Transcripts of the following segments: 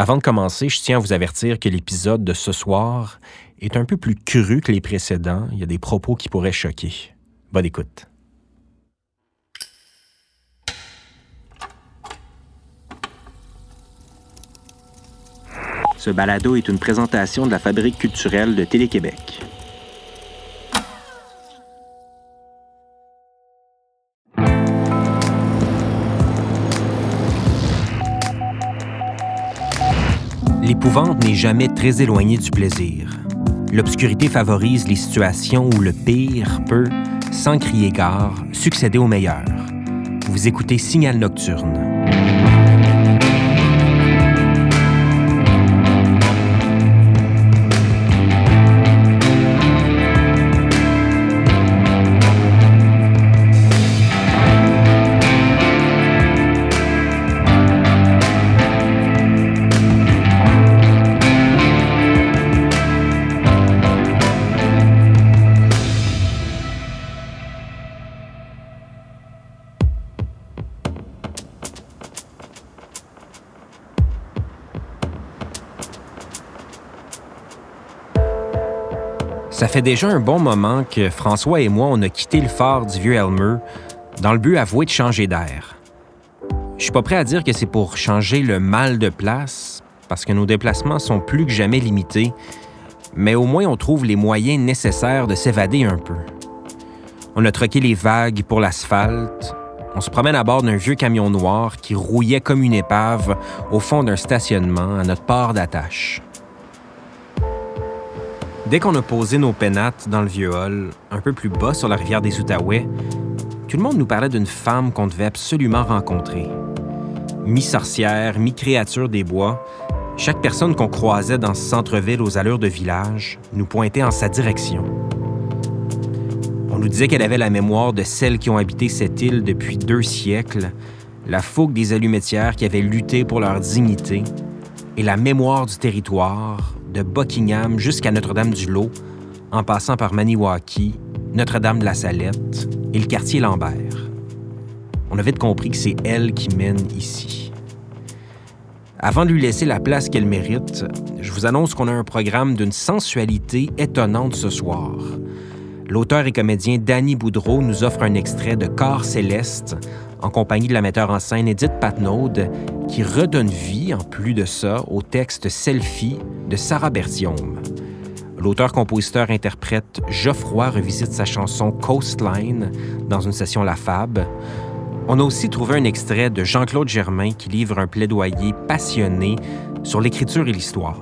Avant de commencer, je tiens à vous avertir que l'épisode de ce soir est un peu plus cru que les précédents. Il y a des propos qui pourraient choquer. Bonne écoute. Ce balado est une présentation de la Fabrique culturelle de Télé-Québec. L'épouvante n'est jamais très éloignée du plaisir. L'obscurité favorise les situations où le pire peut, sans crier gare, succéder au meilleur. Vous écoutez Signal Nocturne. Ça fait déjà un bon moment que François et moi, on a quitté le phare du vieux Elmer dans le but avoué de changer d'air. Je suis pas prêt à dire que c'est pour changer le mal de place, parce que nos déplacements sont plus que jamais limités, mais au moins on trouve les moyens nécessaires de s'évader un peu. On a troqué les vagues pour l'asphalte, on se promène à bord d'un vieux camion noir qui rouillait comme une épave au fond d'un stationnement à notre port d'attache. Dès qu'on a posé nos pénates dans le vieux hall, un peu plus bas sur la rivière des Outaouais, tout le monde nous parlait d'une femme qu'on devait absolument rencontrer. Mi-sorcière, mi-créature des bois, chaque personne qu'on croisait dans ce centre-ville aux allures de village nous pointait en sa direction. On nous disait qu'elle avait la mémoire de celles qui ont habité cette île depuis deux siècles, la fougue des allumetières qui avaient lutté pour leur dignité, et la mémoire du territoire, de Buckingham jusqu'à Notre-Dame-du-Lot, en passant par Maniwaki, Notre-Dame de la Salette et le quartier Lambert. On avait compris que c'est elle qui mène ici. Avant de lui laisser la place qu'elle mérite, je vous annonce qu'on a un programme d'une sensualité étonnante ce soir. L'auteur et comédien Danny Boudreau nous offre un extrait de Corps céleste en compagnie de la metteur en scène Edith Patnaud, qui redonne vie, en plus de ça, au texte Selfie de Sarah Bertium. L'auteur-compositeur-interprète Geoffroy revisite sa chanson Coastline dans une session La Fab. On a aussi trouvé un extrait de Jean-Claude Germain qui livre un plaidoyer passionné sur l'écriture et l'histoire.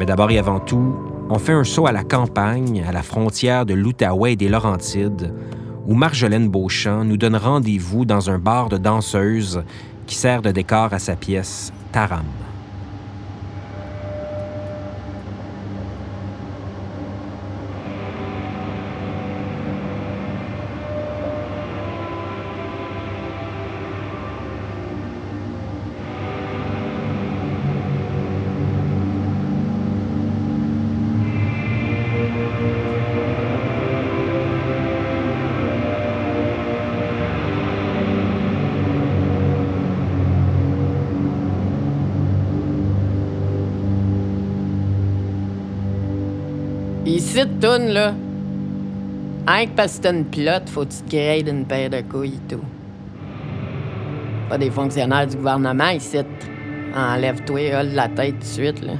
Mais d'abord et avant tout, on fait un saut à la campagne, à la frontière de l'Outaouais et des Laurentides, où Marjolaine Beauchamp nous donne rendez-vous dans un bar de danseuses qui sert de décor à sa pièce Taram. Tourne là. Que parce que une pilote, faut que tu te grades une paire de couilles et tout. Pas des fonctionnaires du gouvernement ici. Enlève-toi de la tête tout de suite, là.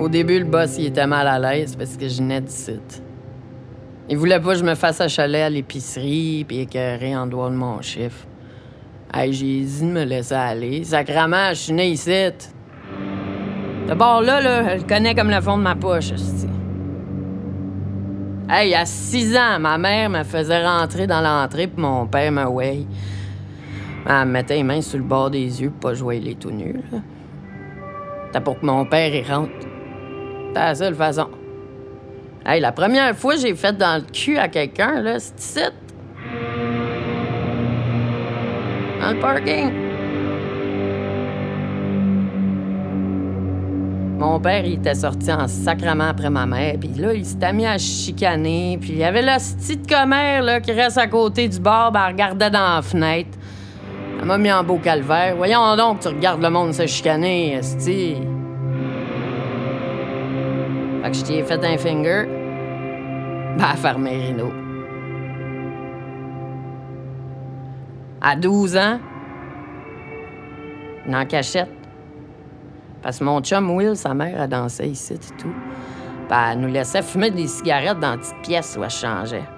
Au début, le boss, il était mal à l'aise parce que je venais site. Il voulait pas que je me fasse achaler à l'épicerie puis écœurer en dehors de mon chiffre. Hey, j'ai dit de me laisser aller. Sacrement, je suis né ici. De bord là, je le comme le fond de ma poche, Hey, il y a six ans, ma mère me faisait rentrer dans l'entrée puis mon père me way. Elle me mettait les mains sur le bord des yeux pour pas jouer les tout nus. C'était pour que mon père y rentre. C'était la seule façon. Hey, la première fois que j'ai fait dans le cul à quelqu'un, là, c'est Dans le parking. Mon père, il était sorti en sacrement après ma mère, puis là, il s'était mis à chicaner, puis il y avait la petite commère, là, qui reste à côté du bar, ben, elle regardait dans la fenêtre. Elle m'a mis en beau calvaire. Voyons donc, tu regardes le monde se chicaner, esti. Fait que je t'ai fait un finger. Ben, à faire mes À 12 ans, une en cachette. Parce que mon chum Will, sa mère, a dansé ici et tout. Puis elle nous laissait fumer des cigarettes dans une petite pièce où elle changeait.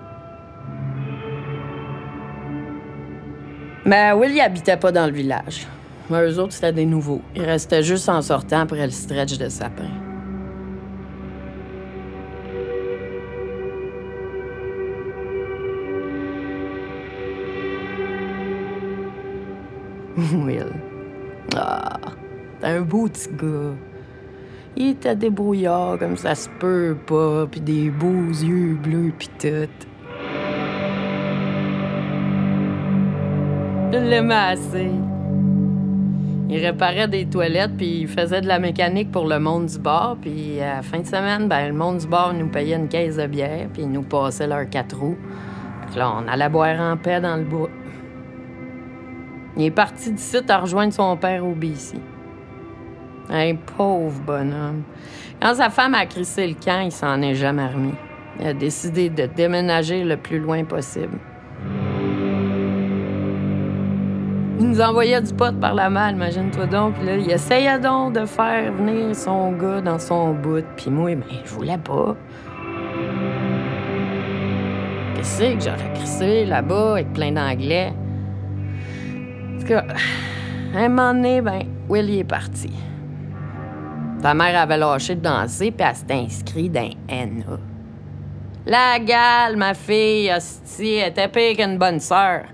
Mais Will, il habitait pas dans le village. Mais eux autres, c'était des nouveaux. Ils restaient juste en sortant après le stretch de sapin. Ah, t'es un beau petit gars. Il était débrouillard comme ça se peut pas, puis des beaux yeux bleus pis tout. Je l'aimais assez. Il réparait des toilettes, puis il faisait de la mécanique pour le monde du bar. Puis à la fin de semaine, ben, le monde du bar nous payait une caisse de bière, puis ils nous passaient leurs quatre roues. Puis là, on allait boire en paix dans le bois. Il est parti d'ici à rejoindre son père au BC. Un pauvre bonhomme. Quand sa femme a crissé le camp, il s'en est jamais remis. Il a décidé de déménager le plus loin possible. Il nous envoyait du pot par la malle, imagine-toi donc. Là, il essayait donc de faire venir son gars dans son bout. Puis moi, ben, je voulais pas. Qu'est-ce que j'aurais crissé là-bas avec plein d'anglais? Cas, un moment donné, ben, Will est parti. Ta mère avait lâché de danser, puis elle s'était inscrite dans NA. La gale, ma fille, hostie, était pire qu'une bonne sœur.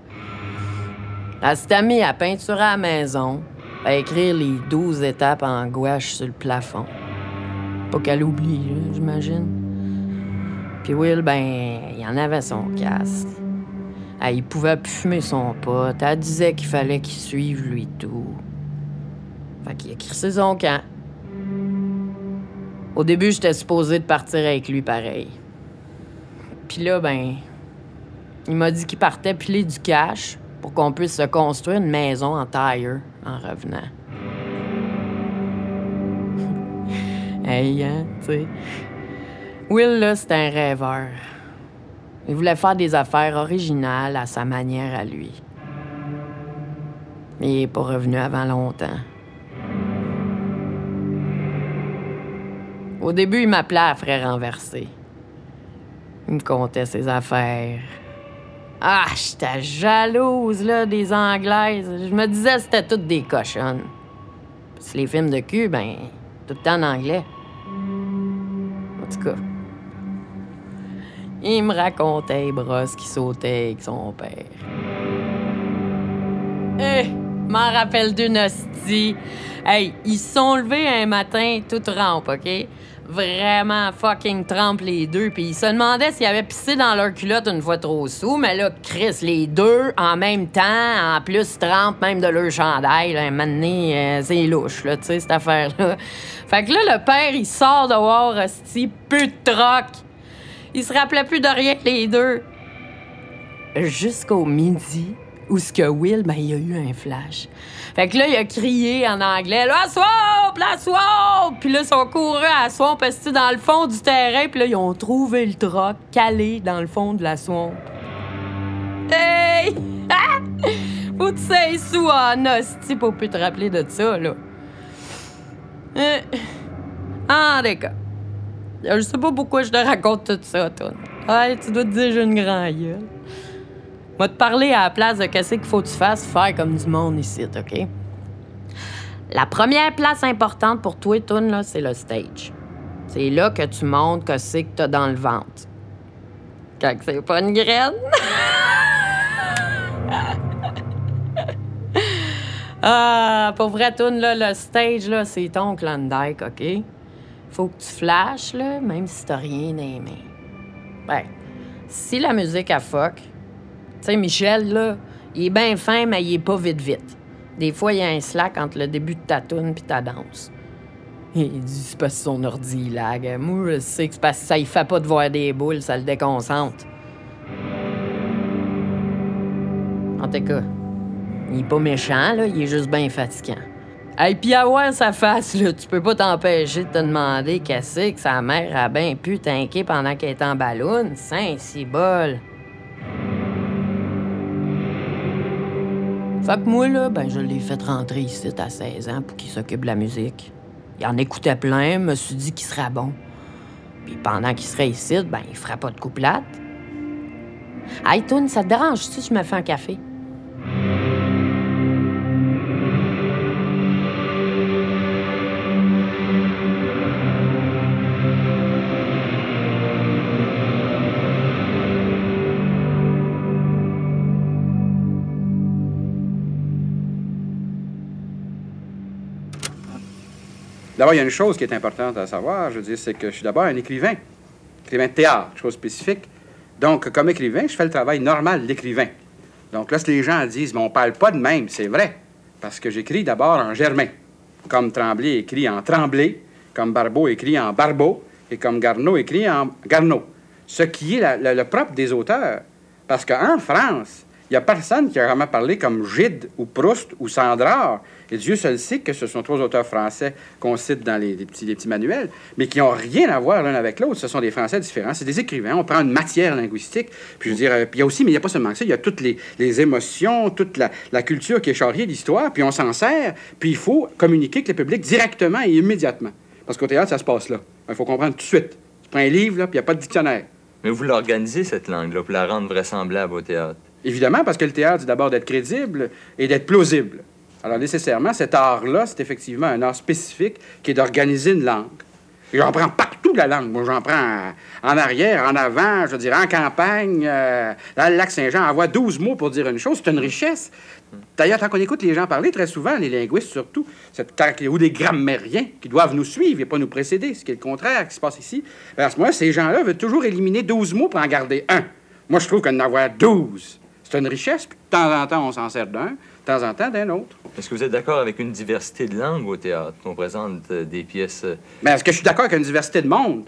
Elle s'était mise à peinturer à la maison, à écrire les douze étapes en gouache sur le plafond. Pas qu'elle oublie, j'imagine. Puis Will, ben, il en avait son casque. Elle, il pouvait fumer son pote. Elle disait qu'il fallait qu'il suive lui tout. Fait qu'il a crissé son camp. Au début, j'étais supposé de partir avec lui pareil. Puis là, ben, il m'a dit qu'il partait piler du cash pour qu'on puisse se construire une maison en tire en revenant. hey, hein, tu sais. Will, là, c'était un rêveur. Il voulait faire des affaires originales à sa manière à lui. Mais il n'est pas revenu avant longtemps. Au début, il m'appelait à frère renversé. Il me contait ses affaires. Ah, j'étais jalouse, là, des Anglaises. Je me disais que c'était toutes des cochonnes. Parce que les films de cul, ben, tout le temps en anglais. En tout cas. Il me racontait les brosses qui sautaient avec son père. Eh, m'en rappelle d'une hostie. Hey, ils sont levés un matin tout rampe, OK? Vraiment fucking trempe les deux. Puis ils se demandaient s'ils avaient pissé dans leur culotte une fois trop sous. Mais là, Chris, les deux en même temps, en plus trempe même de leur chandail. Là, donné, euh, c'est louche, là, tu sais, cette affaire-là. Fait que là, le père, il sort dehors, hostie, peu de troc. Il se rappelait plus de rien, les deux. Jusqu'au midi, où ce que Will, ben, il a eu un flash. Fait que là, il a crié en anglais, la swamp, la swamp! Puis là, ils sont courus à la swamp, parce dans le fond du terrain, puis là, ils ont trouvé le troc calé dans le fond de la swamp. Hey! Faut que tu sais sous en hostie pour plus te rappeler de ça, là. Euh... En tout. Je sais pas pourquoi je te raconte tout ça, toi. Tu dois te dire j'ai une grande gueule. Moi, te parler à la place de qu'est-ce qu'il faut que tu fasses, faire comme du monde ici, OK? La première place importante pour toi, Toon, c'est le stage. C'est là que tu montres que c'est que t'as dans le ventre. Quand c'est pas une graine. ah, pour vrai, Toon, là, le stage, c'est ton Klondike, OK? Faut que tu flashes, là, même si t'as rien aimé. Ben, si la musique a fuck, tu sais, Michel, là, il est bien fin, mais il est pas vite vite. Des fois, il y a un slack entre le début de ta tune puis ta danse. Il dit c'est parce que son ordi lag. Moi, je sais que c'est parce que ça il fait pas de voir des boules, ça le déconcentre. En tout cas, il est pas méchant, là, il est juste bien fatigant. Et puis à voir sa face, là, tu peux pas t'empêcher de te demander qu'est-ce que sa mère a bien pu t'inquiéter pendant qu'elle est en ballon. Saint bol. Fait que moi, là, ben, je l'ai fait rentrer ici à 16 ans pour qu'il s'occupe de la musique. Il en écoutait plein, me suis dit qu'il serait bon. Puis pendant qu'il serait ici, ben, il ferait pas de couplate. Hey, Toon, ça te dérange si je me fais un café? D'abord, il y a une chose qui est importante à savoir, je veux dire, c'est que je suis d'abord un écrivain, écrivain de théâtre, chose spécifique. Donc, comme écrivain, je fais le travail normal d'écrivain. Donc là, si les gens disent, mais on parle pas de même, c'est vrai, parce que j'écris d'abord en germain, comme Tremblay écrit en Tremblay, comme Barbeau écrit en Barbeau, et comme Garneau écrit en Garneau. Ce qui est le propre des auteurs. Parce qu'en France, il n'y a personne qui a vraiment parlé comme Gide ou Proust ou Sandrard. Et Dieu seul sait que ce sont trois auteurs français qu'on cite dans les, petits, manuels, mais qui n'ont rien à voir l'un avec l'autre. Ce sont des Français différents. C'est des écrivains. On prend une matière linguistique. Puis je veux dire, euh, puis il y a aussi, mais il n'y a pas seulement ça, il y a toutes les, émotions, toute la, culture qui est charriée d'histoire, puis on s'en sert, puis il faut communiquer avec le public directement et immédiatement. Parce qu'au théâtre, ça se passe là. Il faut comprendre tout de suite. Tu prends un livre, là, puis il n'y a pas de dictionnaire. Mais vous l'organisez, cette langue-là, pour la rendre vraisemblable au théâtre? Évidemment, parce que le théâtre, c'est d'abord d'être crédible et d'être plausible. Alors, nécessairement, cet art-là, c'est effectivement un art spécifique qui est d'organiser une langue. Et j'en prends partout la langue. Moi, j'en prends en arrière, en avant, je veux dire, en campagne, euh, dans le lac Saint-Jean. Envoie 12 mots pour dire une chose. C'est une richesse. D'ailleurs, tant qu'on écoute les gens parler, très souvent, les linguistes surtout, ou des grammairiens qui doivent nous suivre et pas nous précéder, ce qui est le contraire qui se passe ici. À ce moment-là, ces gens-là veulent toujours éliminer 12 mots pour en garder un. Moi, je trouve qu'en avoir 12, c'est une richesse, puis de temps en temps, on s'en sert d'un, de temps en temps d'un autre. Est-ce que vous êtes d'accord avec une diversité de langues au théâtre, qu'on présente euh, des pièces... Euh, Mais est-ce que je suis d'accord avec une diversité de monde?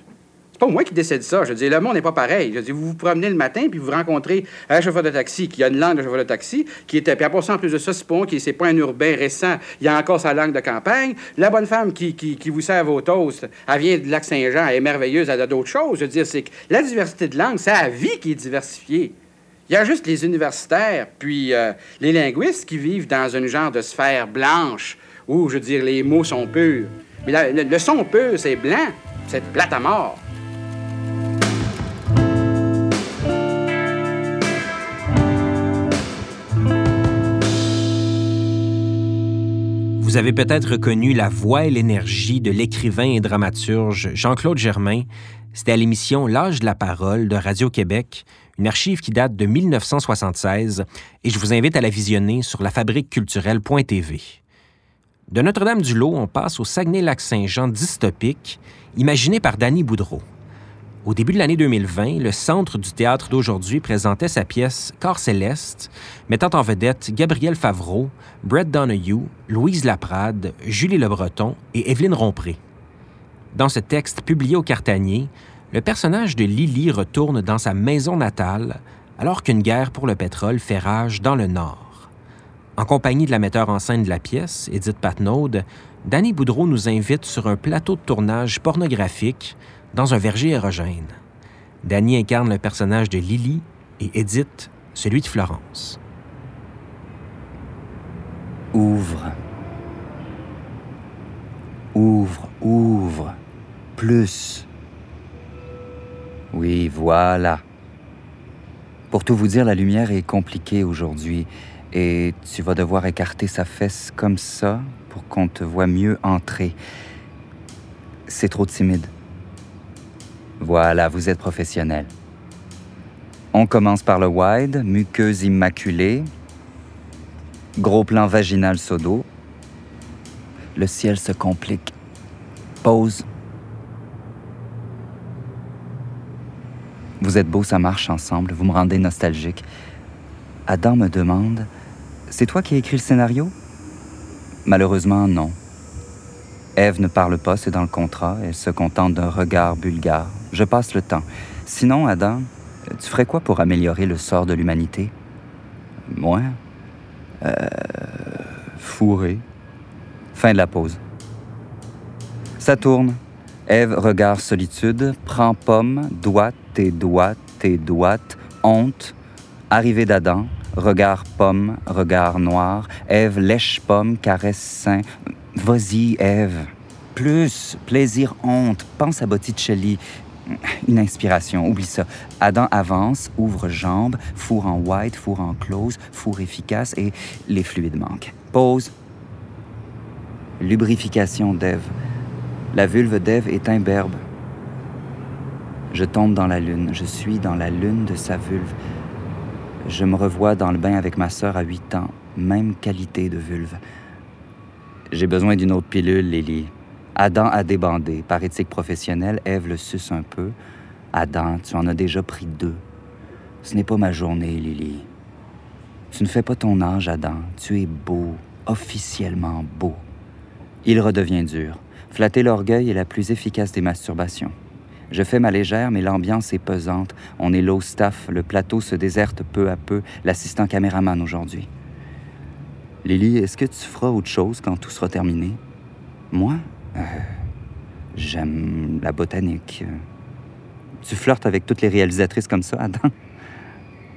C'est pas moi qui décide ça. Je dis, le monde n'est pas pareil. Je dis, vous vous promenez le matin, puis vous rencontrez un chauffeur de taxi qui a une langue de chauffeur de taxi, qui était, puis après ça, en plus de ça, c'est pas, qui c'est pas un urbain récent, il a encore sa langue de campagne. La bonne femme qui, qui, vous sert vos toasts, elle vient du lac Saint-Jean, elle est merveilleuse, elle a d'autres choses. Je veux dire, c'est que la diversité de langue, c'est la vie qui est diversifiée. Il y a juste les universitaires, puis euh, les linguistes qui vivent dans une genre de sphère blanche où, je veux dire, les mots sont purs. Mais le, son pur, c'est blanc, c'est plate à mort. Vous avez peut-être reconnu la voix et l'énergie de l'écrivain et dramaturge Jean-Claude Germain. C'était à l'émission L'âge de la parole de Radio-Québec, une archive qui date de 1976 et je vous invite à la visionner sur lafabriqueculturelle.tv. De Notre-Dame-du-Lot, on passe au Saguenay-Lac-Saint-Jean dystopique, imaginé par Danny Boudreau. Au début de l'année 2020, le Centre du théâtre d'aujourd'hui présentait sa pièce Corps céleste, mettant en vedette Gabriel Favreau, Brett Donahue, Louise Laprade, Julie Le Breton et Evelyne Rompré. Dans ce texte publié au Cartanier, le personnage de Lily retourne dans sa maison natale alors qu'une guerre pour le pétrole fait rage dans le Nord. En compagnie de la metteur en scène de la pièce, Edith Patnaud, Danny Boudreau nous invite sur un plateau de tournage pornographique dans un verger érogène. Danny incarne le personnage de Lily et Edith celui de Florence. Ouvre. Ouvre, ouvre. Plus. Oui, voilà. Pour tout vous dire, la lumière est compliquée aujourd'hui et tu vas devoir écarter sa fesse comme ça pour qu'on te voit mieux entrer. C'est trop timide. Voilà, vous êtes professionnel. On commence par le wide, muqueuse immaculée, gros plan vaginal sodo. Le ciel se complique. Pause. Vous êtes beau, ça marche ensemble, vous me rendez nostalgique. Adam me demande C'est toi qui as écrit le scénario? Malheureusement, non. Ève ne parle pas, c'est dans le contrat. Elle se contente d'un regard bulgare. Je passe le temps. Sinon, Adam, tu ferais quoi pour améliorer le sort de l'humanité? Moi? Euh, fourré. Fin de la pause. Ça tourne. Ève, regard solitude, prend pomme, doigt et doigt et doigt, honte. Arrivée d'Adam, regard pomme, regard noir. Ève, lèche pomme, caresse sein. Vas-y, Ève. Plus, plaisir, honte. Pense à Botticelli. Une inspiration, oublie ça. Adam avance, ouvre jambes, four en white, four en close, four efficace et les fluides manquent. Pause. Lubrification d'Ève. La vulve d'Ève est imberbe. Je tombe dans la lune. Je suis dans la lune de sa vulve. Je me revois dans le bain avec ma sœur à 8 ans. Même qualité de vulve. J'ai besoin d'une autre pilule, Lily. Adam a débandé. Par éthique professionnelle, Ève le suce un peu. Adam, tu en as déjà pris deux. Ce n'est pas ma journée, Lily. Tu ne fais pas ton âge, Adam. Tu es beau, officiellement beau. Il redevient dur. Flatter l'orgueil est la plus efficace des masturbations. Je fais ma légère, mais l'ambiance est pesante. On est low staff, le plateau se déserte peu à peu, l'assistant caméraman aujourd'hui. Lily, est-ce que tu feras autre chose quand tout sera terminé? Moi? Euh, J'aime la botanique. Tu flirtes avec toutes les réalisatrices comme ça, Adam?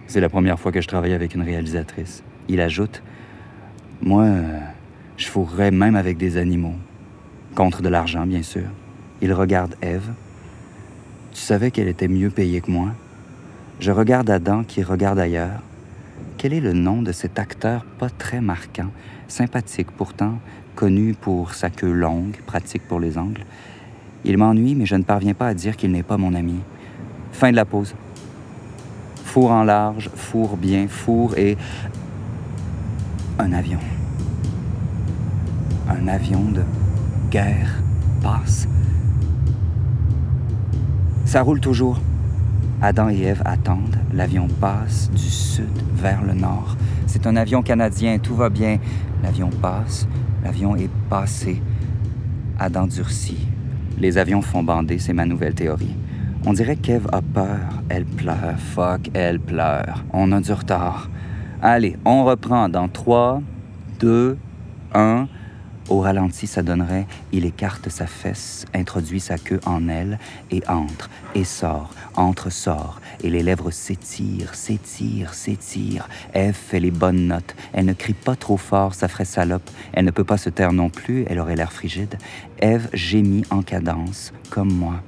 C'est la première fois que je travaille avec une réalisatrice. Il ajoute Moi, je fourrerais même avec des animaux. Contre de l'argent, bien sûr. Il regarde Eve. Tu savais qu'elle était mieux payée que moi? Je regarde Adam qui regarde ailleurs. Quel est le nom de cet acteur pas très marquant, sympathique pourtant, connu pour sa queue longue, pratique pour les angles? Il m'ennuie, mais je ne parviens pas à dire qu'il n'est pas mon ami. Fin de la pause. Four en large, four bien, four et... Un avion. Un avion de guerre passe. Ça roule toujours. Adam et Ève attendent. L'avion passe du sud vers le nord. C'est un avion canadien, tout va bien. L'avion passe, l'avion est passé. Adam durcit. Les avions font bander, c'est ma nouvelle théorie. On dirait qu'Ève a peur. Elle pleure. Fuck, elle pleure. On a du retard. Allez, on reprend dans 3, 2, 1. Au ralenti, ça donnerait il écarte sa fesse, introduit sa queue en elle et entre et sort, entre sort, et les lèvres s'étirent, s'étirent, s'étirent. Ève fait les bonnes notes. Elle ne crie pas trop fort, ça ferait salope. Elle ne peut pas se taire non plus, elle aurait l'air frigide. Ève gémit en cadence, comme moi.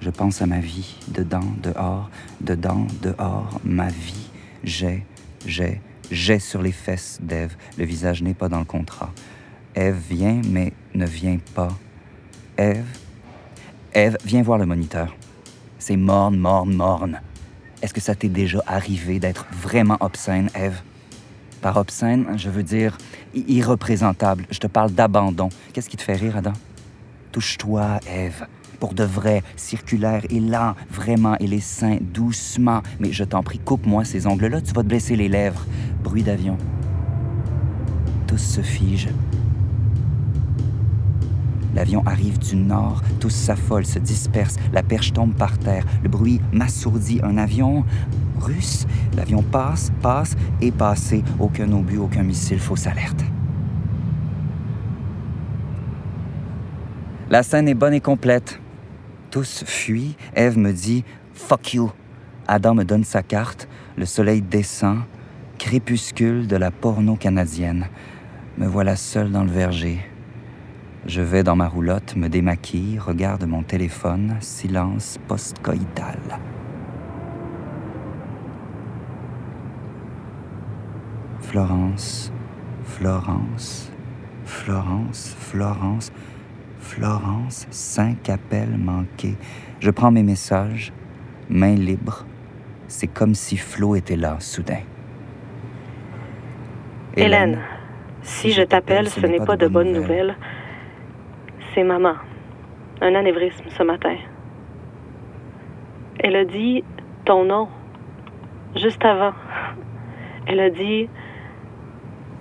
Je pense à ma vie, dedans, dehors, dedans, dehors, ma vie. J'ai, j'ai, j'ai sur les fesses d'Ève. Le visage n'est pas dans le contrat. Ève vient, mais ne vient pas. Ève, Ève, viens voir le moniteur. C'est morne, morne, morne. Est-ce que ça t'est déjà arrivé d'être vraiment obscène, Ève? Par obscène, je veux dire irreprésentable. Je te parle d'abandon. Qu'est-ce qui te fait rire, Adam? Touche-toi, Ève. Pour de vrai, circulaire et lent, vraiment, et les seins, doucement. Mais je t'en prie, coupe-moi ces ongles-là, tu vas te blesser les lèvres. Bruit d'avion. Tous se figent. L'avion arrive du nord, tous s'affolent, se dispersent, la perche tombe par terre, le bruit m'assourdit. Un avion russe, l'avion passe, passe et passé. Aucun obus, aucun missile, fausse alerte. La scène est bonne et complète. Tous fuient. Ève me dit Fuck you. Adam me donne sa carte. Le soleil descend. Crépuscule de la porno canadienne. Me voilà seul dans le verger. Je vais dans ma roulotte, me démaquille, regarde mon téléphone, silence post-coïtal. Florence, Florence, Florence, Florence, Florence, cinq appels manqués. Je prends mes messages, main libre. C'est comme si Flo était là, soudain. Hélène, si je t'appelle, ce n'est pas de bonnes nouvelles. C'est maman. Un anévrisme ce matin. Elle a dit ton nom, juste avant. Elle a dit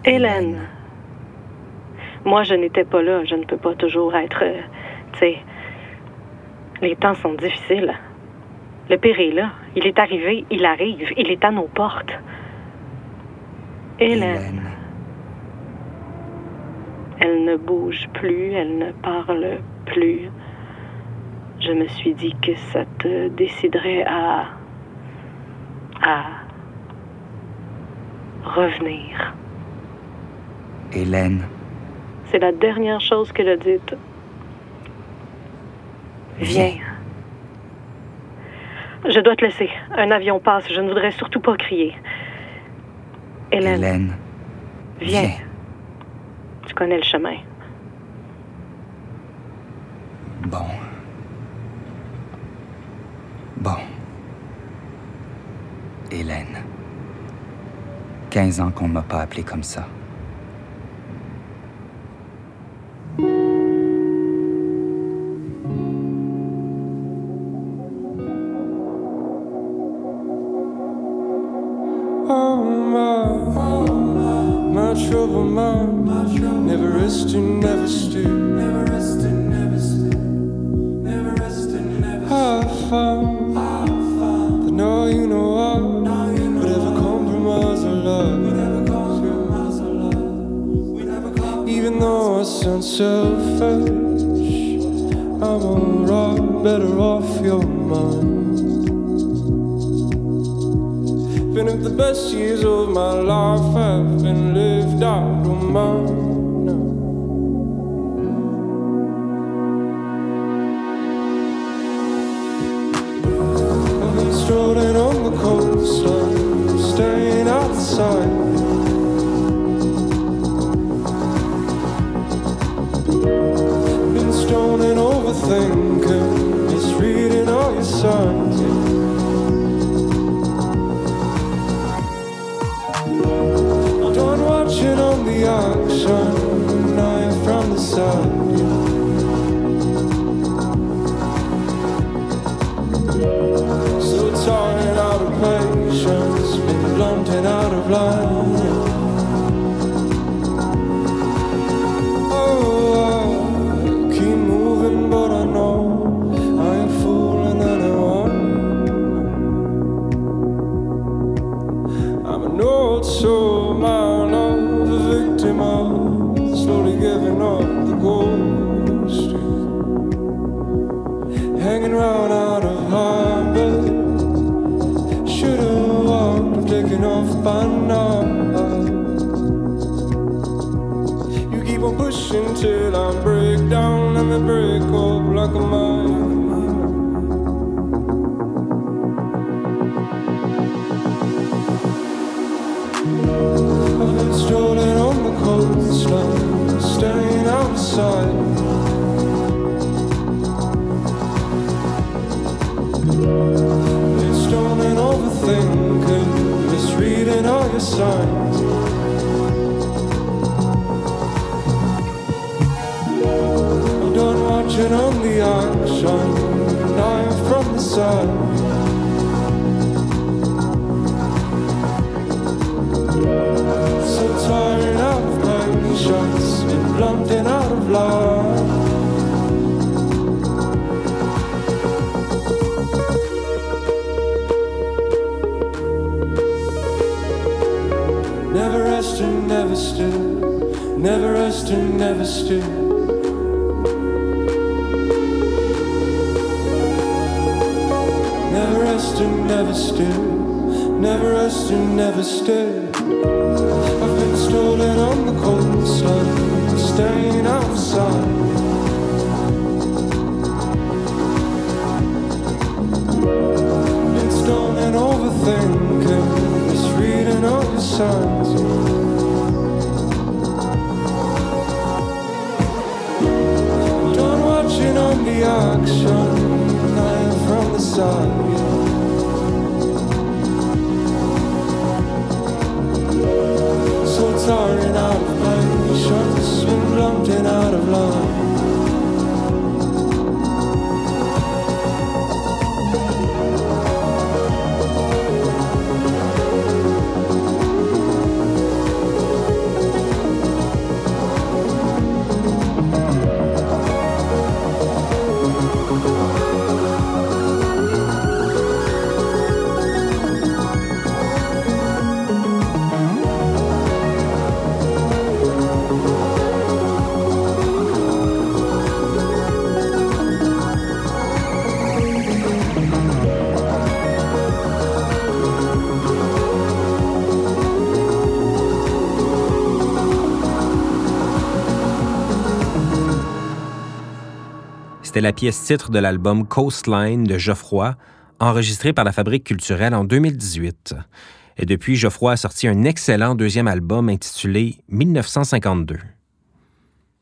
Hélène. Moi, je n'étais pas là. Je ne peux pas toujours être. euh, tu sais. Les temps sont difficiles. Le pire est là. Il est arrivé, il arrive, il est à nos portes. Hélène, elle ne bouge plus, elle ne parle plus. Je me suis dit que ça te déciderait à. à. revenir. Hélène, C'est la dernière chose qu'elle a dite. Viens. Je dois te laisser. Un avion passe. Je ne voudrais surtout pas crier. Hélène, Hélène, viens. viens. Tu connais le chemin. Bon. Bon. Hélène. 15 ans qu'on ne m'a pas appelé comme ça. Though I sound selfish, I'm alright, better off your mind. Been if the best years of my life have been lived. I've been strolling on the coastline, staying outside. blood a brick or mine. Strolling on the coastline, staring outside. It's strolling over thinking, misreading all your signs. On the action, dying from the sun. So tired of patience and plumped in out of love. Never rested, never still, never rested, never still. Never still. Never resting, never still. I've been stolen on the coastline, staying outside. Been stolen, overthinking, misreading all your signs. On the auction, I from the side. C'était la pièce titre de l'album Coastline de Geoffroy, enregistré par la Fabrique culturelle en 2018. Et depuis, Geoffroy a sorti un excellent deuxième album intitulé 1952.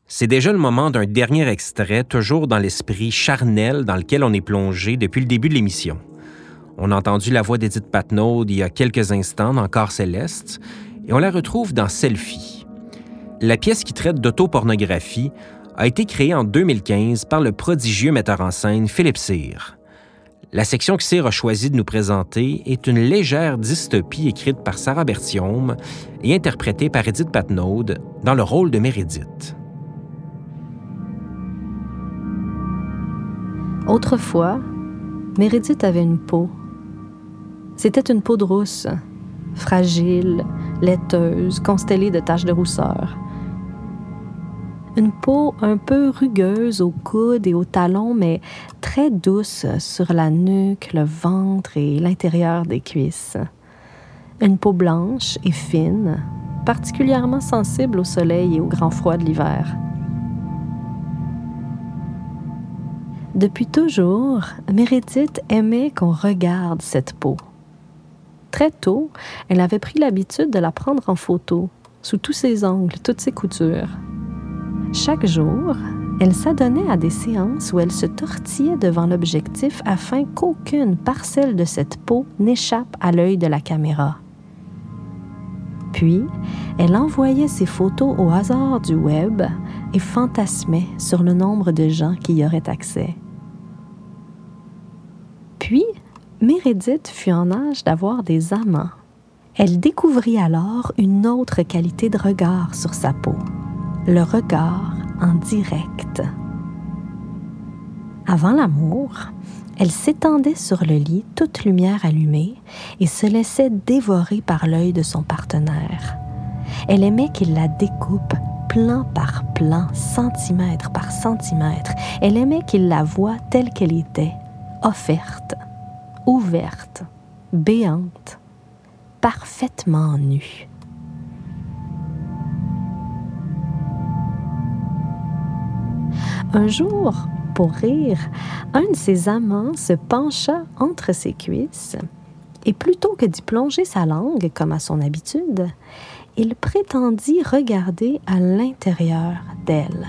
C'est déjà le moment d'un dernier extrait, toujours dans l'esprit charnel dans lequel on est plongé depuis le début de l'émission. On a entendu la voix d'Edith Patnaud il y a quelques instants dans Corps céleste, et on la retrouve dans Selfie. La pièce qui traite d'autopornographie a été créée en 2015 par le prodigieux metteur en scène Philippe Cyr. La section que Cyr a choisi de nous présenter est une légère dystopie écrite par Sarah Bertium et interprétée par Edith Patnaud dans le rôle de Mérédith. Autrefois, Mérédith avait une peau. C'était une peau de rousse, fragile, laiteuse, constellée de taches de rousseur. Une peau un peu rugueuse au coude et au talon, mais très douce sur la nuque, le ventre et l'intérieur des cuisses. Une peau blanche et fine, particulièrement sensible au soleil et au grand froid de l'hiver. Depuis toujours, Meredith aimait qu'on regarde cette peau. Très tôt, elle avait pris l'habitude de la prendre en photo, sous tous ses angles, toutes ses coutures. Chaque jour, elle s'adonnait à des séances où elle se tortillait devant l'objectif afin qu'aucune parcelle de cette peau n'échappe à l'œil de la caméra. Puis, elle envoyait ses photos au hasard du web et fantasmait sur le nombre de gens qui y auraient accès. Puis, Meredith fut en âge d'avoir des amants. Elle découvrit alors une autre qualité de regard sur sa peau le regard en direct. Avant l'amour, elle s'étendait sur le lit, toute lumière allumée, et se laissait dévorer par l'œil de son partenaire. Elle aimait qu'il la découpe plan par plan, centimètre par centimètre. Elle aimait qu'il la voie telle qu'elle était, offerte, ouverte, béante, parfaitement nue. Un jour, pour rire, un de ses amants se pencha entre ses cuisses et plutôt que d'y plonger sa langue comme à son habitude, il prétendit regarder à l'intérieur d'elle.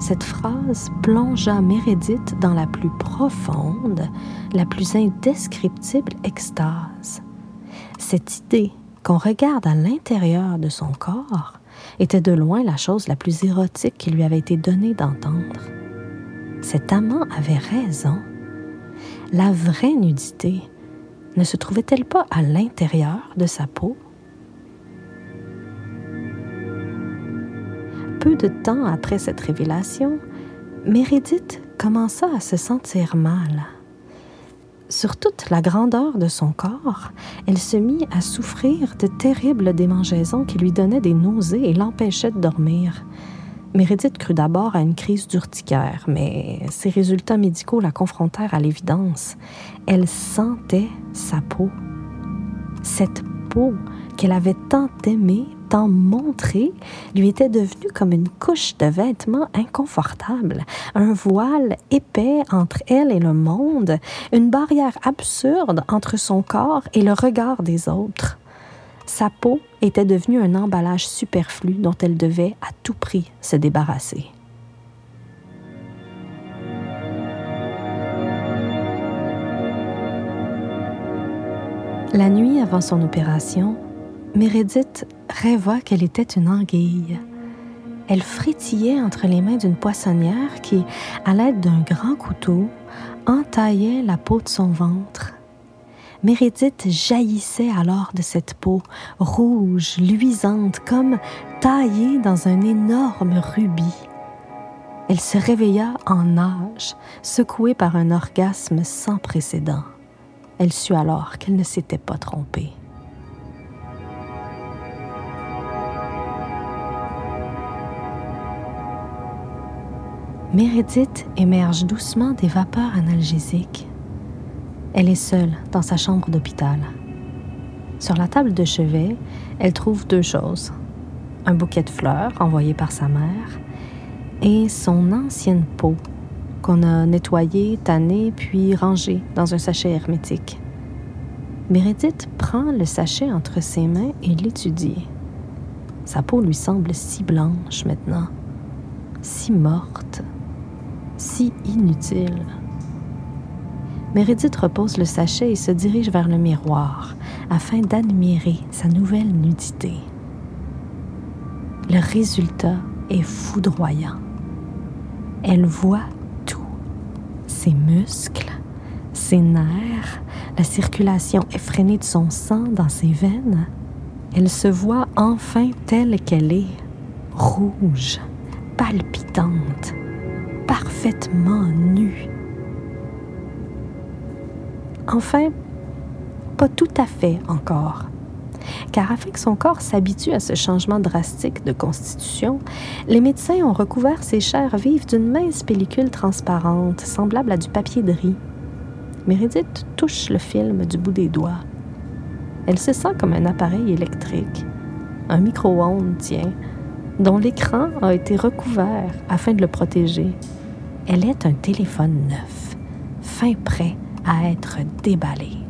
Cette phrase plongea Mérédith dans la plus profonde, la plus indescriptible extase. Cette idée qu'on regarde à l'intérieur de son corps était de loin la chose la plus érotique qui lui avait été donnée d'entendre. Cet amant avait raison. La vraie nudité ne se trouvait-elle pas à l'intérieur de sa peau? Peu de temps après cette révélation, Mérédith commença à se sentir mal. Sur toute la grandeur de son corps, elle se mit à souffrir de terribles démangeaisons qui lui donnaient des nausées et l'empêchaient de dormir. Meredith crut d'abord à une crise d'urticaire, mais ses résultats médicaux la confrontèrent à l'évidence. Elle sentait sa peau. Cette peau qu'elle avait tant aimée tant montré lui était devenu comme une couche de vêtements inconfortable, un voile épais entre elle et le monde, une barrière absurde entre son corps et le regard des autres. Sa peau était devenue un emballage superflu dont elle devait à tout prix se débarrasser. La nuit avant son opération, Meredith rêva qu'elle était une anguille. Elle frétillait entre les mains d'une poissonnière qui, à l'aide d'un grand couteau, entaillait la peau de son ventre. Meredith jaillissait alors de cette peau, rouge, luisante, comme taillée dans un énorme rubis. Elle se réveilla en nage, secouée par un orgasme sans précédent. Elle sut alors qu'elle ne s'était pas trompée. Meredith émerge doucement des vapeurs analgésiques. Elle est seule dans sa chambre d'hôpital. Sur la table de chevet, elle trouve deux choses. Un bouquet de fleurs envoyé par sa mère et son ancienne peau, qu'on a nettoyé, tanné, puis rangé dans un sachet hermétique. Meredith prend le sachet entre ses mains et l'étudie. Sa peau lui semble si blanche maintenant, si morte, si inutile. Meredith repose le sachet et se dirige vers le miroir afin d'admirer sa nouvelle nudité. Le résultat est foudroyant. Elle voit tout. Ses muscles, ses nerfs, la circulation effrénée de son sang dans ses veines. Elle se voit enfin telle qu'elle est, rouge, palpitante, parfaitement nue. Enfin, pas tout à fait encore. Car afin que son corps s'habitue à ce changement drastique de constitution, les médecins ont recouvert ses chairs vives d'une mince pellicule transparente, semblable à du papier de riz. Meredith touche le film du bout des doigts. Elle se sent comme un appareil électrique, un micro-ondes, tiens, dont l'écran a été recouvert afin de le protéger. Elle est un téléphone neuf, fin prêt à être déballé.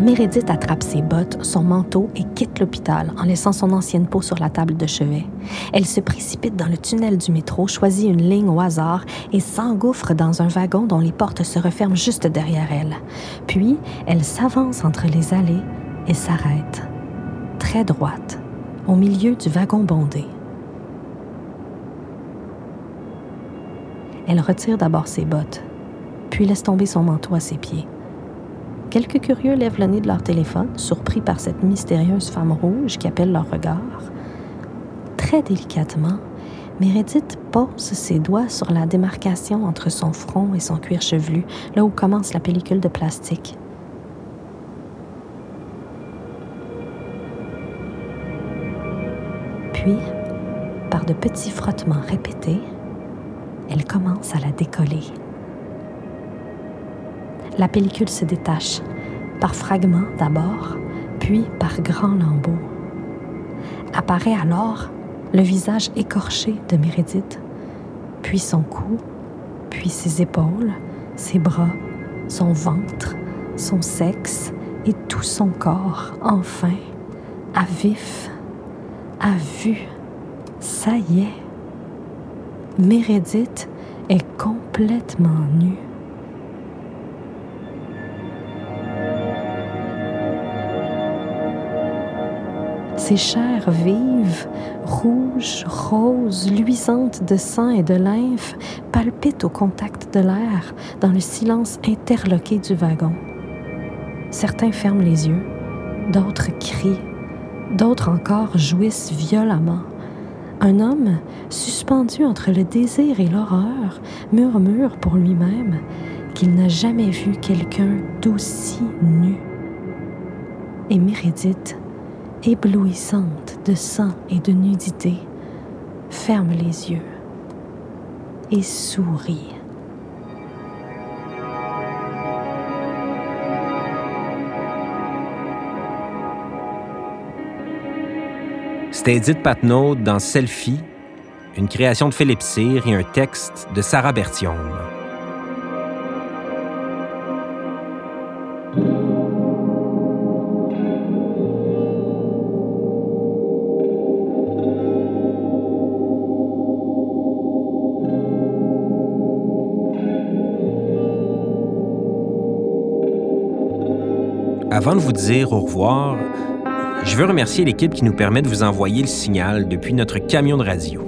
Meredith attrape ses bottes, son manteau et quitte l'hôpital en laissant son ancienne peau sur la table de chevet. Elle se précipite dans le tunnel du métro, choisit une ligne au hasard et s'engouffre dans un wagon dont les portes se referment juste derrière elle. Puis, elle s'avance entre les allées et s'arrête, très droite, au milieu du wagon bondé. Elle retire d'abord ses bottes, puis laisse tomber son manteau à ses pieds. Quelques curieux lèvent le nez de leur téléphone, surpris par cette mystérieuse femme rouge qui appelle leur regard. Très délicatement, Meredith pose ses doigts sur la démarcation entre son front et son cuir chevelu, là où commence la pellicule de plastique. De petits frottements répétés, elle commence à la décoller. La pellicule se détache, par fragments d'abord, puis par grands lambeaux. Apparaît alors le visage écorché de Meredith, puis son cou, puis ses épaules, ses bras, son ventre, son sexe et tout son corps, enfin, à vif, à vue. Ça y est. Meredith est complètement nue. Ses chairs vives, rouges, roses, luisantes de sang et de lymphe, palpitent au contact de l'air dans le silence interloqué du wagon. Certains ferment les yeux, d'autres crient, d'autres encore jouissent violemment. Un homme, suspendu entre le désir et l'horreur, murmure pour lui-même qu'il n'a jamais vu quelqu'un d'aussi nu. Et Mérédith, éblouissante de sang et de nudité, ferme les yeux et sourit. C'était Edith Patnaud dans Selfie, une création de Philippe Cyr et un texte de Sarah Bertium. Avant de vous dire au revoir, je veux remercier l'équipe qui nous permet de vous envoyer le signal depuis notre camion de radio.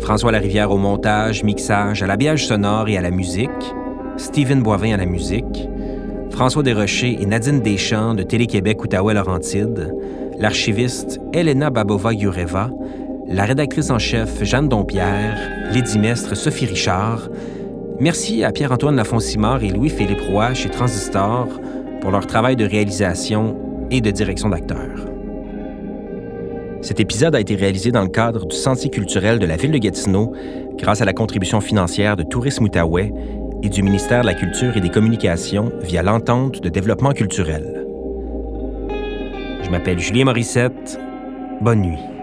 François Larivière au montage, mixage, à l'habillage sonore et à la musique, Stephen Boivin à la musique, François Desrochers et Nadine Deschamps de Télé-Québec Outaouais-Laurentide, l'archiviste Elena Babova-Yureva, la rédactrice en chef Jeanne Dompierre, l'édimestre Sophie Richard. Merci à Pierre-Antoine Lafont-Simard et Louis-Philippe Roy chez Transistor pour leur travail de réalisation et de direction d'acteurs. Cet épisode a été réalisé dans le cadre du Sentier culturel de la ville de Gatineau grâce à la contribution financière de Tourisme Outaouais et du ministère de la Culture et des Communications via l'entente de développement culturel. Je m'appelle Julien Morissette. Bonne nuit.